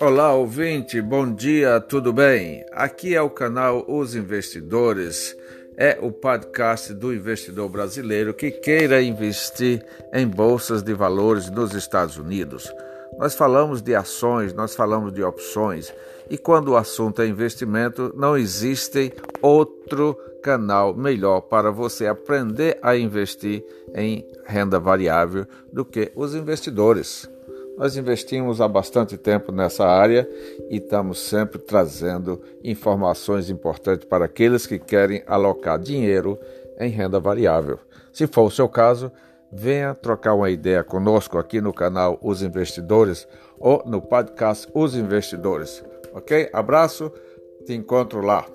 Olá, ouvinte, bom dia, tudo bem? Aqui é o canal Os Investidores, é o podcast do investidor brasileiro que queira investir em bolsas de valores nos Estados Unidos. Nós falamos de ações, nós falamos de opções, e quando o assunto é investimento, não existe outro canal melhor para você aprender a investir em renda variável do que os investidores. Nós investimos há bastante tempo nessa área e estamos sempre trazendo informações importantes para aqueles que querem alocar dinheiro em renda variável. Se for o seu caso, venha trocar uma ideia conosco aqui no canal Os Investidores ou no podcast Os Investidores. Ok? Abraço, te encontro lá.